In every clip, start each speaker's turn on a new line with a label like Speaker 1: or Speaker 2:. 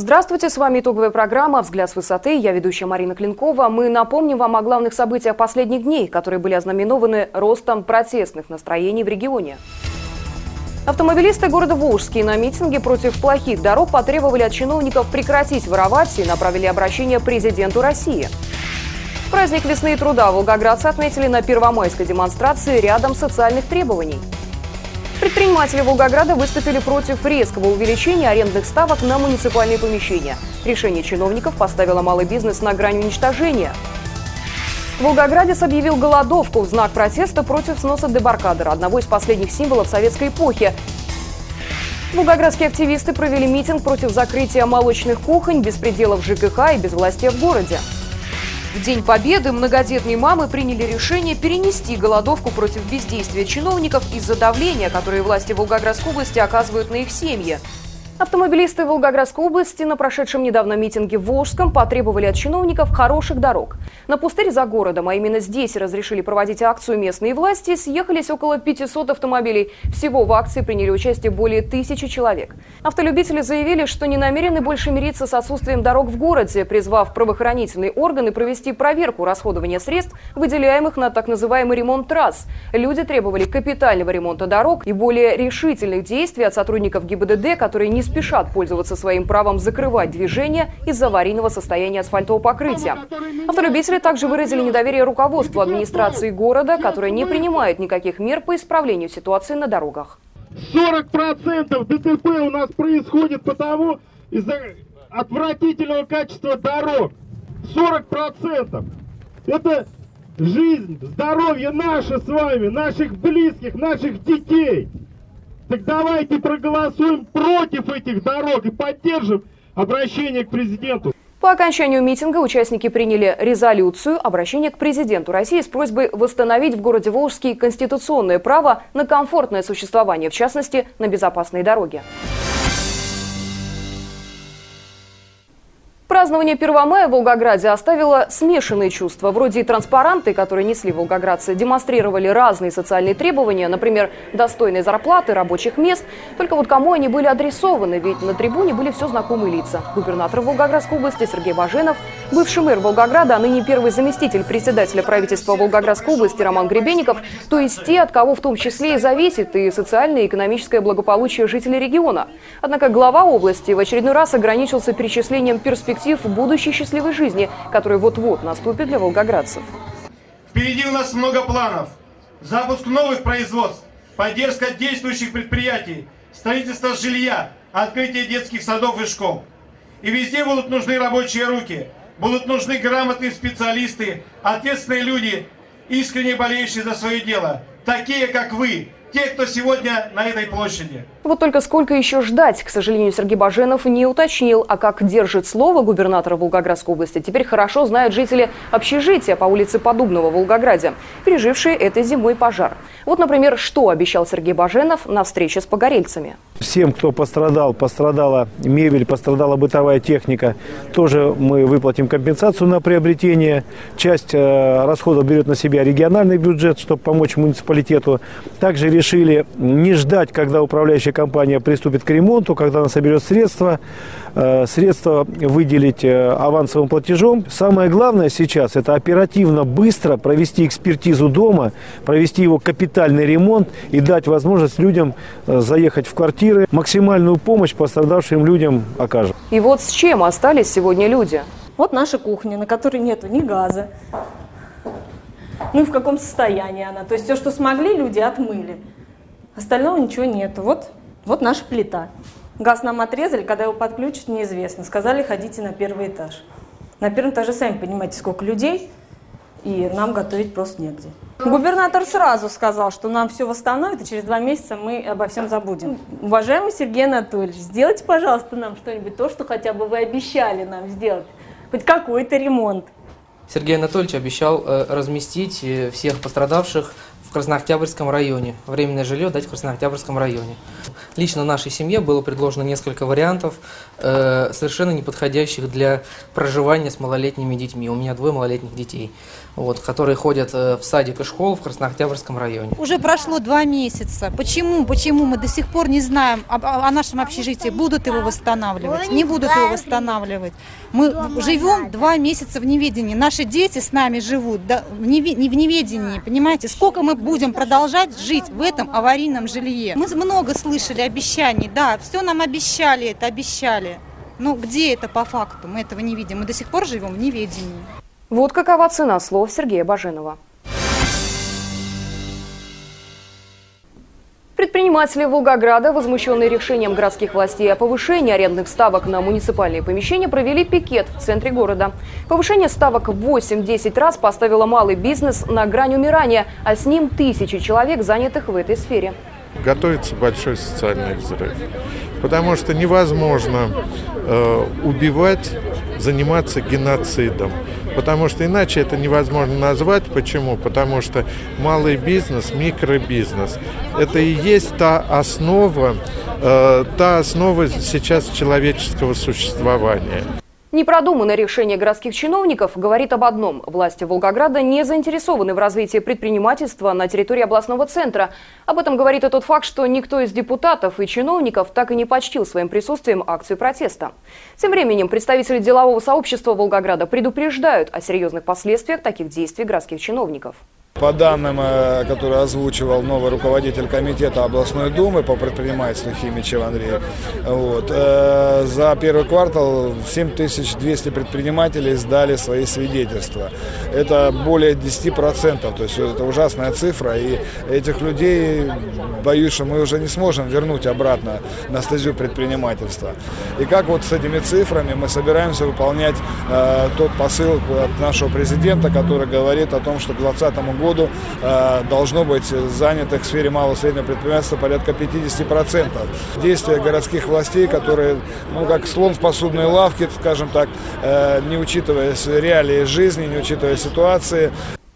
Speaker 1: Здравствуйте, с вами итоговая программа «Взгляд с высоты». Я ведущая Марина Клинкова. Мы напомним вам о главных событиях последних дней, которые были ознаменованы ростом протестных настроений в регионе. Автомобилисты города Волжский на митинге против плохих дорог потребовали от чиновников прекратить воровать и направили обращение президенту России. Праздник весны и труда волгоградцы отметили на первомайской демонстрации рядом социальных требований – Предприниматели Волгограда выступили против резкого увеличения арендных ставок на муниципальные помещения. Решение чиновников поставило малый бизнес на грань уничтожения. Волгоградец объявил голодовку в знак протеста против сноса дебаркадера, одного из последних символов советской эпохи. Волгоградские активисты провели митинг против закрытия молочных кухонь, беспределов ЖКХ и безвластия в городе. В День Победы многодетные мамы приняли решение перенести голодовку против бездействия чиновников из-за давления, которое власти Волгоградской области оказывают на их семьи. Автомобилисты Волгоградской области на прошедшем недавно митинге в Волжском потребовали от чиновников хороших дорог. На пустырь за городом, а именно здесь разрешили проводить акцию местные власти, съехались около 500 автомобилей. Всего в акции приняли участие более тысячи человек. Автолюбители заявили, что не намерены больше мириться с отсутствием дорог в городе, призвав правоохранительные органы провести проверку расходования средств, выделяемых на так называемый ремонт трасс. Люди требовали капитального ремонта дорог и более решительных действий от сотрудников ГИБДД, которые не спешат пользоваться своим правом закрывать движение из-за аварийного состояния асфальтового покрытия. Автолюбители также выразили недоверие руководству администрации города, которое не принимает никаких мер по исправлению ситуации на дорогах.
Speaker 2: 40% ДТП у нас происходит потому из-за отвратительного качества дорог. 40%. Это жизнь, здоровье наше с вами, наших близких, наших детей. Так давайте проголосуем против этих дорог и поддержим обращение к президенту.
Speaker 1: По окончанию митинга участники приняли резолюцию обращение к президенту России с просьбой восстановить в городе Волжский конституционное право на комфортное существование, в частности, на безопасные дороги. Празднование 1 мая в Волгограде оставило смешанные чувства. Вроде и транспаранты, которые несли волгоградцы, демонстрировали разные социальные требования, например, достойные зарплаты, рабочих мест. Только вот кому они были адресованы, ведь на трибуне были все знакомые лица. Губернатор Волгоградской области Сергей Баженов, бывший мэр Волгограда, а ныне первый заместитель председателя правительства Волгоградской области Роман Гребенников, то есть те, от кого в том числе и зависит и социальное и экономическое благополучие жителей региона. Однако глава области в очередной раз ограничился перечислением перспектив перспектив будущей счастливой жизни, которая вот-вот наступит для волгоградцев.
Speaker 3: Впереди у нас много планов. Запуск новых производств, поддержка действующих предприятий, строительство жилья, открытие детских садов и школ. И везде будут нужны рабочие руки, будут нужны грамотные специалисты, ответственные люди, искренне болеющие за свое дело, такие как вы, те, кто сегодня на этой площади.
Speaker 1: Вот только сколько еще ждать, к сожалению, Сергей Баженов не уточнил, а как держит слово губернатора Волгоградской области, теперь хорошо знают жители общежития по улице Подубного в Волгограде, пережившие этой зимой пожар. Вот, например, что обещал Сергей Баженов на встрече с погорельцами.
Speaker 4: Всем, кто пострадал, пострадала мебель, пострадала бытовая техника, тоже мы выплатим компенсацию на приобретение. Часть э, расходов берет на себя региональный бюджет, чтобы помочь муниципалитету. Также решили не ждать, когда управляющая компания приступит к ремонту, когда она соберет средства, э, средства выделить э, авансовым платежом. Самое главное сейчас – это оперативно, быстро провести экспертизу дома, провести его капитальный ремонт и дать возможность людям заехать в квартиры. Максимальную помощь пострадавшим людям окажем.
Speaker 1: И вот с чем остались сегодня люди?
Speaker 5: Вот наша кухня, на которой нету ни газа. Ну и в каком состоянии она. То есть все, что смогли, люди отмыли. Остального ничего нету. Вот, вот наша плита. Газ нам отрезали, когда его подключат, неизвестно. Сказали, ходите на первый этаж. На первом этаже, сами понимаете, сколько людей, и нам готовить просто негде. Губернатор сразу сказал, что нам все восстановит, и через два месяца мы обо всем забудем. Уважаемый Сергей Анатольевич, сделайте, пожалуйста, нам что-нибудь, то, что хотя бы вы обещали нам сделать. Хоть какой-то ремонт.
Speaker 6: Сергей Анатольевич обещал э, разместить э, всех пострадавших в Краснооктябрьском районе. Временное жилье дать в Краснооктябрьском районе. Лично нашей семье было предложено несколько вариантов, э, совершенно неподходящих для проживания с малолетними детьми. У меня двое малолетних детей, вот, которые ходят э, в садик и школу в Краснооктябрьском районе.
Speaker 7: Уже прошло два месяца. Почему? Почему мы до сих пор не знаем о, о нашем общежитии? Будут его восстанавливать? Не будут его восстанавливать? Мы живем два месяца в неведении. Наши дети с нами живут да, в неведении, понимаете? Сколько мы будем продолжать жить в этом аварийном жилье. Мы много слышали обещаний, да, все нам обещали это, обещали. Но где это по факту? Мы этого не видим. Мы до сих пор живем в неведении.
Speaker 1: Вот какова цена слов Сергея Баженова. Предприниматели Волгограда, возмущенные решением городских властей о повышении арендных ставок на муниципальные помещения, провели пикет в центре города. Повышение ставок в 8-10 раз поставило малый бизнес на грань умирания, а с ним тысячи человек, занятых в этой сфере.
Speaker 8: Готовится большой социальный взрыв, потому что невозможно э, убивать, заниматься геноцидом. Потому что иначе это невозможно назвать. Почему? Потому что малый бизнес, микробизнес, это и есть та основа, э, та основа сейчас человеческого существования.
Speaker 1: Непродуманное решение городских чиновников говорит об одном. Власти Волгограда не заинтересованы в развитии предпринимательства на территории областного центра. Об этом говорит и тот факт, что никто из депутатов и чиновников так и не почтил своим присутствием акцию протеста. Тем временем представители делового сообщества Волгограда предупреждают о серьезных последствиях таких действий городских чиновников.
Speaker 9: По данным, э, которые озвучивал новый руководитель комитета областной думы по предпринимательству Химичев Андрей, вот, э, за первый квартал 7200 предпринимателей сдали свои свидетельства. Это более 10%, то есть это ужасная цифра, и этих людей, боюсь, что мы уже не сможем вернуть обратно на стезю предпринимательства. И как вот с этими цифрами мы собираемся выполнять э, тот посыл от нашего президента, который говорит о том, что к 2020 году э, должно быть занятых в сфере малого и среднего предпринимательства порядка 50%. Действия городских властей, которые, ну, как слон в посудной лавке, скажем так, э, не учитывая реалии жизни, не учитывая ситуации,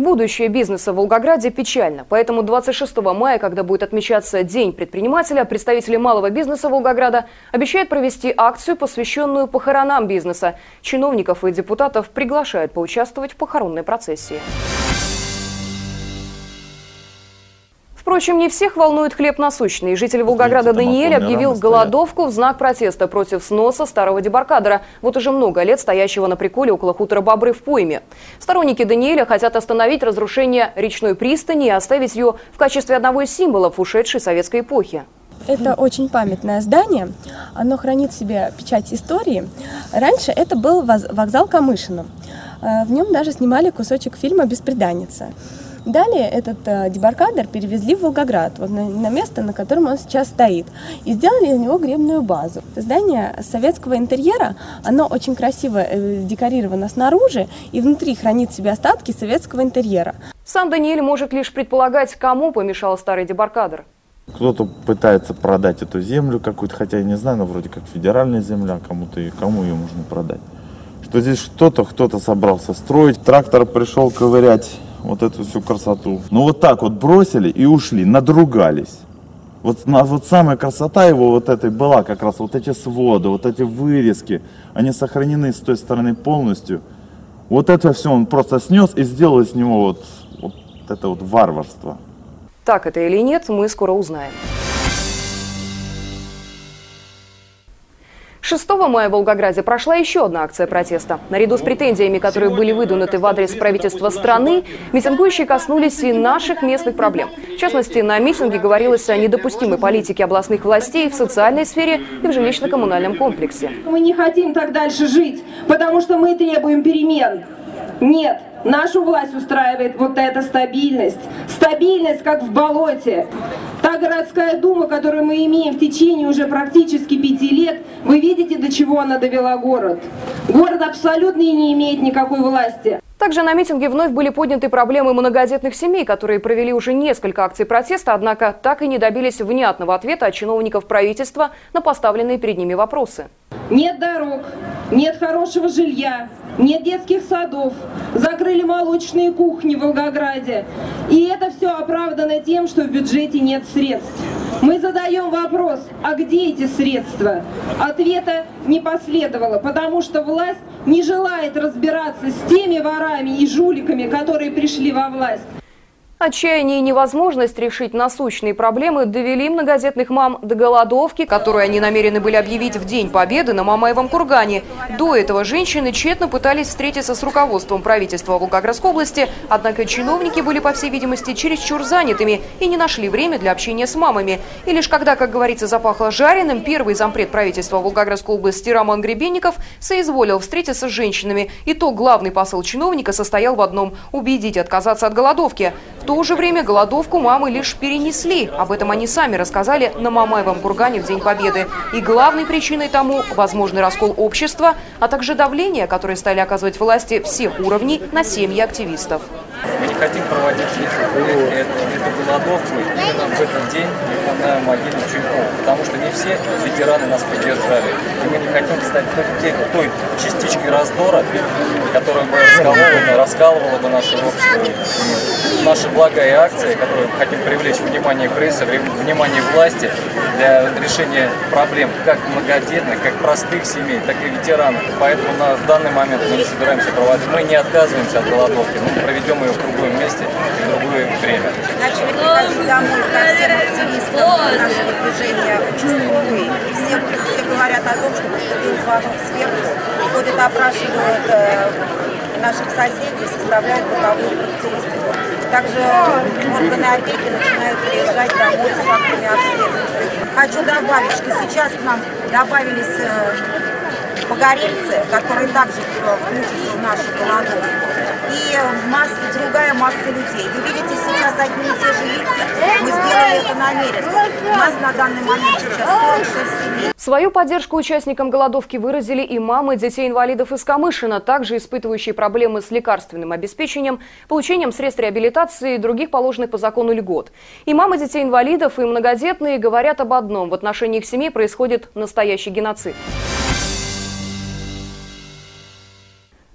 Speaker 1: Будущее бизнеса в Волгограде печально. Поэтому 26 мая, когда будет отмечаться День предпринимателя, представители малого бизнеса Волгограда обещают провести акцию, посвященную похоронам бизнеса. Чиновников и депутатов приглашают поучаствовать в похоронной процессии. Впрочем, не всех волнует хлеб насущный. Житель Волгограда Даниэль объявил голодовку в знак протеста против сноса старого дебаркадера, вот уже много лет стоящего на приколе около хутора Бобры в Пойме. Сторонники Даниэля хотят остановить разрушение речной пристани и оставить ее в качестве одного из символов ушедшей советской эпохи.
Speaker 10: Это очень памятное здание. Оно хранит в себе печать истории. Раньше это был вокзал Камышино. Э, в нем даже снимали кусочек фильма «Беспреданница». Далее этот э, дебаркадер перевезли в Волгоград, вот на, на место, на котором он сейчас стоит, и сделали из него гребную базу. Здание советского интерьера, оно очень красиво э, декорировано снаружи, и внутри хранит в себе остатки советского интерьера.
Speaker 1: Сам Даниэль может лишь предполагать, кому помешал старый дебаркадер.
Speaker 11: Кто-то пытается продать эту землю какую-то, хотя я не знаю, но вроде как федеральная земля, кому-то кому ее можно продать. Что здесь что-то кто-то собрался строить, трактор пришел ковырять вот эту всю красоту. Ну вот так вот бросили и ушли, надругались. Вот, вот самая красота его вот этой была как раз вот эти своды, вот эти вырезки, они сохранены с той стороны полностью. Вот это все он просто снес и сделал из него вот, вот это вот варварство.
Speaker 1: Так это или нет, мы скоро узнаем. 6 мая в Волгограде прошла еще одна акция протеста. Наряду с претензиями, которые были выдвинуты в адрес правительства страны, митингующие коснулись и наших местных проблем. В частности, на митинге говорилось о недопустимой политике областных властей в социальной сфере и в жилищно-коммунальном комплексе.
Speaker 12: Мы не хотим так дальше жить, потому что мы требуем перемен. Нет, нашу власть устраивает вот эта стабильность. Стабильность, как в болоте. Та городская дума, которую мы имеем в течение уже практически пяти лет, вы видите, до чего она довела город. Город абсолютно не имеет никакой власти.
Speaker 1: Также на митинге вновь были подняты проблемы многодетных семей, которые провели уже несколько акций протеста, однако так и не добились внятного ответа от чиновников правительства на поставленные перед ними вопросы.
Speaker 12: Нет дорог, нет хорошего жилья, нет детских садов, закрыли молочные кухни в Волгограде. И это все оправдано тем, что в бюджете нет средств. Мы задаем вопрос, а где эти средства? Ответа не последовало, потому что власть не желает разбираться с теми ворами и жуликами, которые пришли во власть.
Speaker 1: Отчаяние и невозможность решить насущные проблемы довели многодетных мам до голодовки, которую они намерены были объявить в День Победы на Мамаевом кургане. До этого женщины тщетно пытались встретиться с руководством правительства Волгоградской области, однако чиновники были, по всей видимости, чересчур занятыми и не нашли время для общения с мамами. И лишь когда, как говорится, запахло жареным, первый зампред правительства Волгоградской области Роман Гребенников соизволил встретиться с женщинами. И то главный посыл чиновника состоял в одном – убедить отказаться от голодовки. В то же время голодовку мамы лишь перенесли. Об этом они сами рассказали на Мамаевом кургане в День Победы. И главной причиной тому – возможный раскол общества, а также давление, которое стали оказывать власти всех уровней на семьи активистов.
Speaker 13: Мы не хотим проводить эту, эту голодовку в этот день на могиле Чуйкова, потому что не все ветераны нас поддержали. И мы не хотим стать той, той частичкой раздора, которая бы раскалывала, раскалывала бы наше общество. И наша благая акция, которую мы хотим привлечь внимание прессы, внимание власти для решения проблем как многодетных, как простых семей, так и ветеранов. Поэтому на данный момент мы не собираемся проводить, мы не отказываемся от голодовки, мы проведем ее в другом месте, в другое время.
Speaker 14: И все говорят о том, что поступил звонок сверху, ходят, опрашивают э, наших соседей, составляют бытовую характеристику. Также органы опеки начинают приезжать домой с актами обследования. Хочу добавить, что сейчас к нам добавились э, погорельцы, которые также включатся в нашу голодовку и масса, другая масса людей. Вы видите сейчас одни и те же лица. Мы сделали это намеренно. У нас на данный момент сейчас 46 семей.
Speaker 1: Свою поддержку участникам голодовки выразили и мамы детей-инвалидов из Камышина, также испытывающие проблемы с лекарственным обеспечением, получением средств реабилитации и других положенных по закону льгот. И мамы детей-инвалидов, и многодетные говорят об одном – в отношении их семей происходит настоящий геноцид.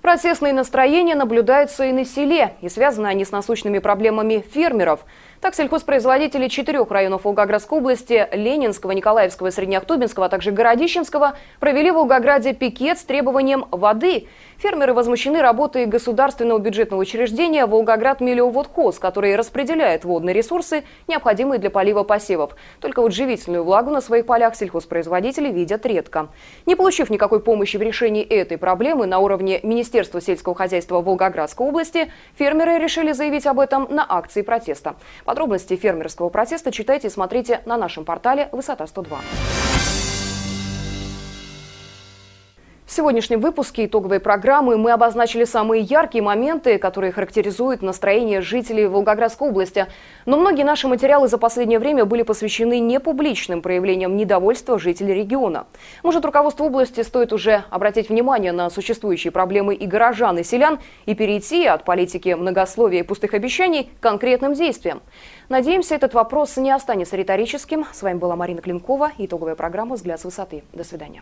Speaker 1: Протестные настроения наблюдаются и на селе, и связаны они с насущными проблемами фермеров – так, сельхозпроизводители четырех районов Волгоградской области – Ленинского, Николаевского, Среднеохтубинского, а также Городищенского – провели в Волгограде пикет с требованием воды. Фермеры возмущены работой государственного бюджетного учреждения «Волгоград Мелиоводхоз», который распределяет водные ресурсы, необходимые для полива посевов. Только вот живительную влагу на своих полях сельхозпроизводители видят редко. Не получив никакой помощи в решении этой проблемы на уровне Министерства сельского хозяйства Волгоградской области, фермеры решили заявить об этом на акции протеста. Подробности фермерского протеста читайте и смотрите на нашем портале «Высота 102». Сегодняшнем выпуске итоговой программы мы обозначили самые яркие моменты, которые характеризуют настроение жителей Волгоградской области. Но многие наши материалы за последнее время были посвящены непубличным проявлениям недовольства жителей региона. Может, руководству области стоит уже обратить внимание на существующие проблемы и горожан, и селян, и перейти от политики многословия и пустых обещаний к конкретным действиям. Надеемся, этот вопрос не останется риторическим. С вами была Марина Клинкова. Итоговая программа «Взгляд с высоты». До свидания.